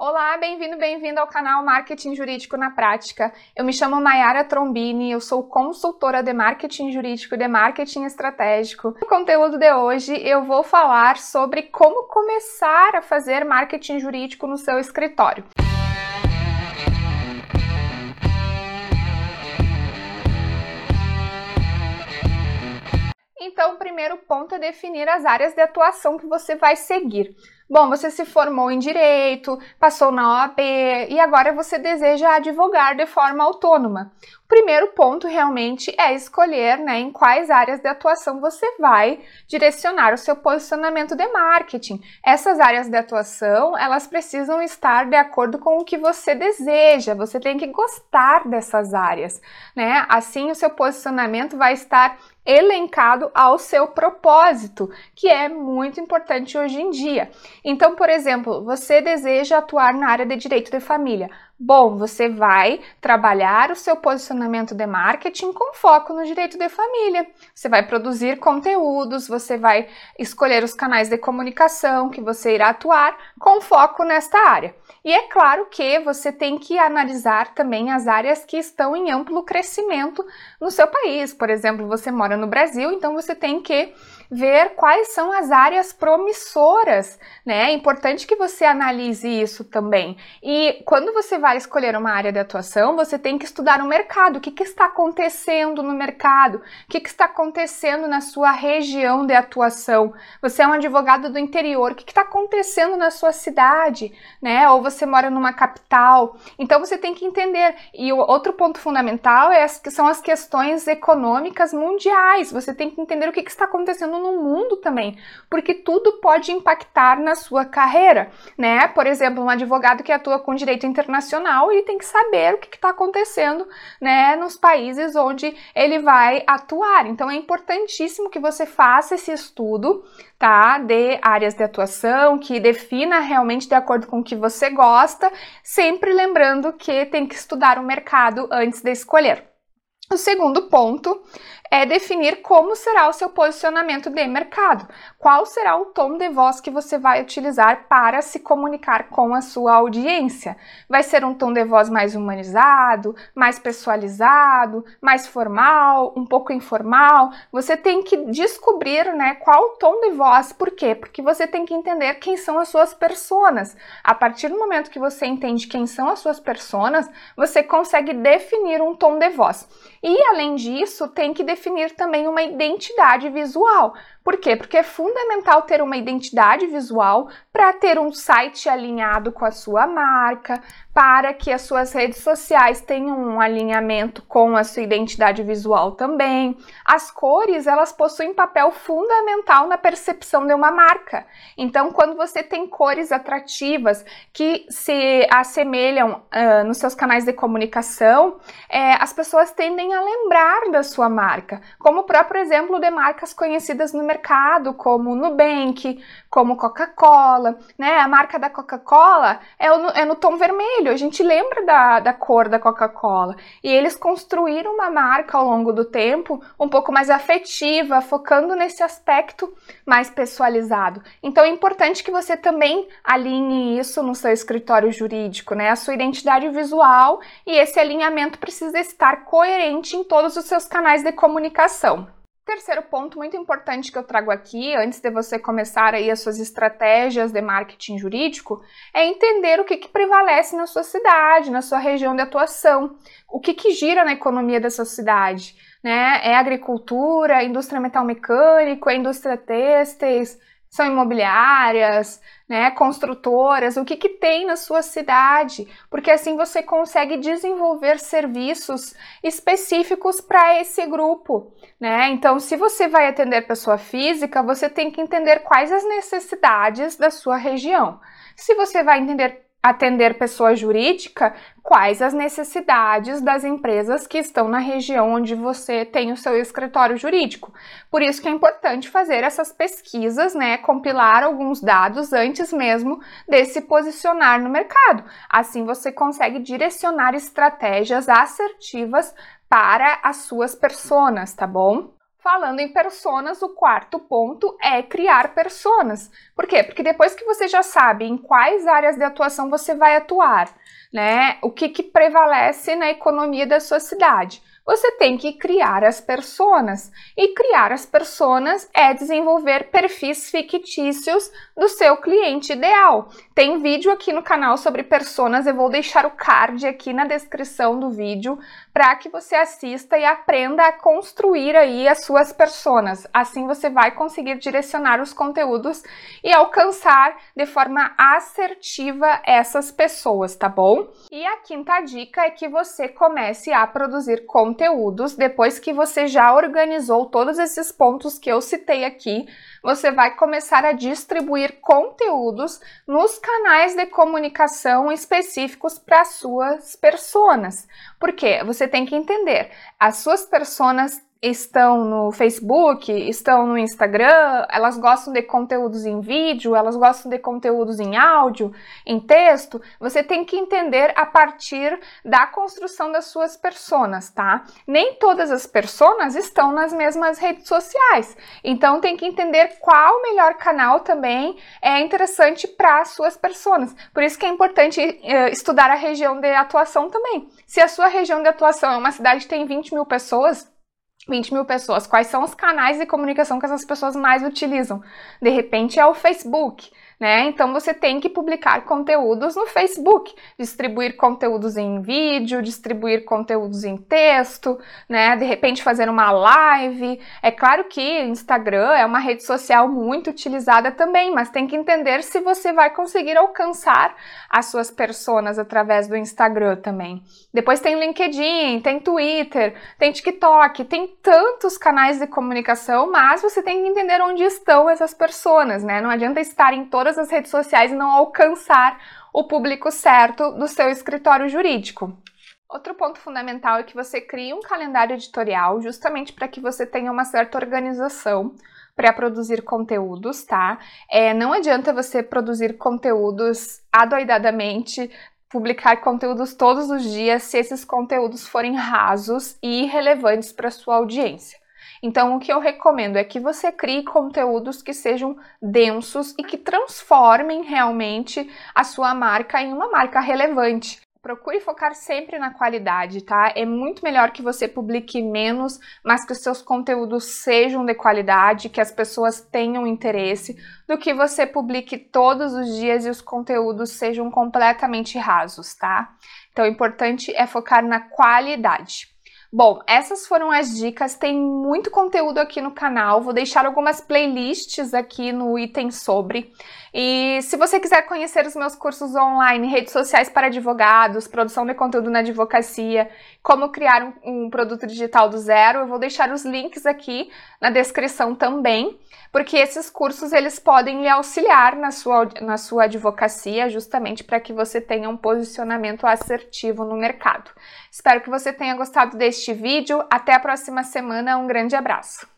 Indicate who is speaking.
Speaker 1: Olá, bem-vindo, bem-vindo ao canal Marketing Jurídico na Prática. Eu me chamo Mayara Trombini, eu sou consultora de marketing jurídico e de marketing estratégico. No conteúdo de hoje, eu vou falar sobre como começar a fazer marketing jurídico no seu escritório. Então, o primeiro ponto é definir as áreas de atuação que você vai seguir. Bom, você se formou em direito, passou na OAB e agora você deseja advogar de forma autônoma. O primeiro ponto realmente é escolher né, em quais áreas de atuação você vai direcionar o seu posicionamento de marketing. Essas áreas de atuação, elas precisam estar de acordo com o que você deseja. Você tem que gostar dessas áreas, né? Assim o seu posicionamento vai estar elencado ao seu propósito, que é muito importante hoje em dia. Então, por exemplo, você deseja atuar na área de direito de família. Bom, você vai trabalhar o seu posicionamento de marketing com foco no direito de família. Você vai produzir conteúdos, você vai escolher os canais de comunicação que você irá atuar com foco nesta área. E é claro que você tem que analisar também as áreas que estão em amplo crescimento no seu país. Por exemplo, você mora no Brasil, então você tem que ver quais são as áreas promissoras, né? É importante que você analise isso também. E quando você vai escolher uma área de atuação, você tem que estudar o mercado, o que, que está acontecendo no mercado, o que, que está acontecendo na sua região de atuação. Você é um advogado do interior, o que está acontecendo na sua cidade, né? Ou você mora numa capital. Então você tem que entender. E o outro ponto fundamental é as, que são as questões econômicas mundiais. Você tem que entender o que, que está acontecendo no mundo também, porque tudo pode impactar na sua carreira, né? Por exemplo, um advogado que atua com direito internacional, ele tem que saber o que está acontecendo, né, nos países onde ele vai atuar. Então é importantíssimo que você faça esse estudo, tá, de áreas de atuação, que defina realmente de acordo com o que você gosta, sempre lembrando que tem que estudar o mercado antes de escolher. O segundo ponto é definir como será o seu posicionamento de mercado. Qual será o tom de voz que você vai utilizar para se comunicar com a sua audiência? Vai ser um tom de voz mais humanizado, mais pessoalizado, mais formal, um pouco informal? Você tem que descobrir, né, qual o tom de voz. Por quê? Porque você tem que entender quem são as suas personas. A partir do momento que você entende quem são as suas personas, você consegue definir um tom de voz. E além disso, tem que definir também uma identidade visual. Por quê? Porque é fundamental ter uma identidade visual para ter um site alinhado com a sua marca, para que as suas redes sociais tenham um alinhamento com a sua identidade visual também. As cores, elas possuem papel fundamental na percepção de uma marca. Então, quando você tem cores atrativas que se assemelham uh, nos seus canais de comunicação, é, as pessoas tendem a lembrar da sua marca, como o próprio exemplo de marcas conhecidas no mercado mercado, como Nubank, como Coca-Cola, né? A marca da Coca-Cola é, é, no tom vermelho, a gente lembra da, da cor da Coca-Cola. E eles construíram uma marca ao longo do tempo um pouco mais afetiva, focando nesse aspecto mais pessoalizado. Então é importante que você também alinhe isso no seu escritório jurídico, né? A sua identidade visual e esse alinhamento precisa estar coerente em todos os seus canais de comunicação. Terceiro ponto muito importante que eu trago aqui, antes de você começar aí as suas estratégias de marketing jurídico, é entender o que, que prevalece na sua cidade, na sua região de atuação, o que, que gira na economia dessa cidade. Né? É agricultura, indústria metal mecânico, é indústria têxteis, são imobiliárias, né, construtoras, o que, que tem na sua cidade, porque assim você consegue desenvolver serviços específicos para esse grupo, né? Então, se você vai atender pessoa física, você tem que entender quais as necessidades da sua região. Se você vai entender atender pessoa jurídica, quais as necessidades das empresas que estão na região onde você tem o seu escritório jurídico. Por isso que é importante fazer essas pesquisas, né, compilar alguns dados antes mesmo de se posicionar no mercado. Assim você consegue direcionar estratégias assertivas para as suas personas, tá bom? Falando em personas, o quarto ponto é criar personas. Por quê? Porque depois que você já sabe em quais áreas de atuação você vai atuar, né? O que, que prevalece na economia da sua cidade você tem que criar as personas. E criar as personas é desenvolver perfis fictícios do seu cliente ideal. Tem vídeo aqui no canal sobre personas, eu vou deixar o card aqui na descrição do vídeo para que você assista e aprenda a construir aí as suas personas. Assim você vai conseguir direcionar os conteúdos e alcançar de forma assertiva essas pessoas, tá bom? E a quinta dica é que você comece a produzir conteúdo conteúdos, depois que você já organizou todos esses pontos que eu citei aqui, você vai começar a distribuir conteúdos nos canais de comunicação específicos para suas personas. Porque você tem que entender, as suas personas estão no Facebook, estão no Instagram, elas gostam de conteúdos em vídeo, elas gostam de conteúdos em áudio, em texto, você tem que entender a partir da construção das suas personas, tá? Nem todas as personas estão nas mesmas redes sociais, então tem que entender qual o melhor canal também é interessante para as suas personas. Por isso que é importante uh, estudar a região de atuação também. Se a sua região de atuação é uma cidade que tem 20 mil pessoas, 20 mil pessoas. Quais são os canais de comunicação que essas pessoas mais utilizam? De repente é o Facebook né? Então você tem que publicar conteúdos no Facebook, distribuir conteúdos em vídeo, distribuir conteúdos em texto, né? De repente fazer uma live. É claro que Instagram é uma rede social muito utilizada também, mas tem que entender se você vai conseguir alcançar as suas personas através do Instagram também. Depois tem LinkedIn, tem Twitter, tem TikTok, tem tantos canais de comunicação, mas você tem que entender onde estão essas pessoas, né? Não adianta estar em todas todas as redes sociais e não alcançar o público certo do seu escritório jurídico. Outro ponto fundamental é que você crie um calendário editorial justamente para que você tenha uma certa organização para produzir conteúdos, tá? É, não adianta você produzir conteúdos adoidadamente, publicar conteúdos todos os dias se esses conteúdos forem rasos e irrelevantes para sua audiência. Então, o que eu recomendo é que você crie conteúdos que sejam densos e que transformem realmente a sua marca em uma marca relevante. Procure focar sempre na qualidade, tá? É muito melhor que você publique menos, mas que os seus conteúdos sejam de qualidade, que as pessoas tenham interesse, do que você publique todos os dias e os conteúdos sejam completamente rasos, tá? Então, o importante é focar na qualidade. Bom, essas foram as dicas. Tem muito conteúdo aqui no canal. Vou deixar algumas playlists aqui no item sobre. E se você quiser conhecer os meus cursos online, redes sociais para advogados, produção de conteúdo na advocacia, como criar um, um produto digital do zero, eu vou deixar os links aqui na descrição também, porque esses cursos eles podem lhe auxiliar na sua, na sua advocacia, justamente para que você tenha um posicionamento assertivo no mercado. Espero que você tenha gostado deste vídeo. Até a próxima semana. Um grande abraço.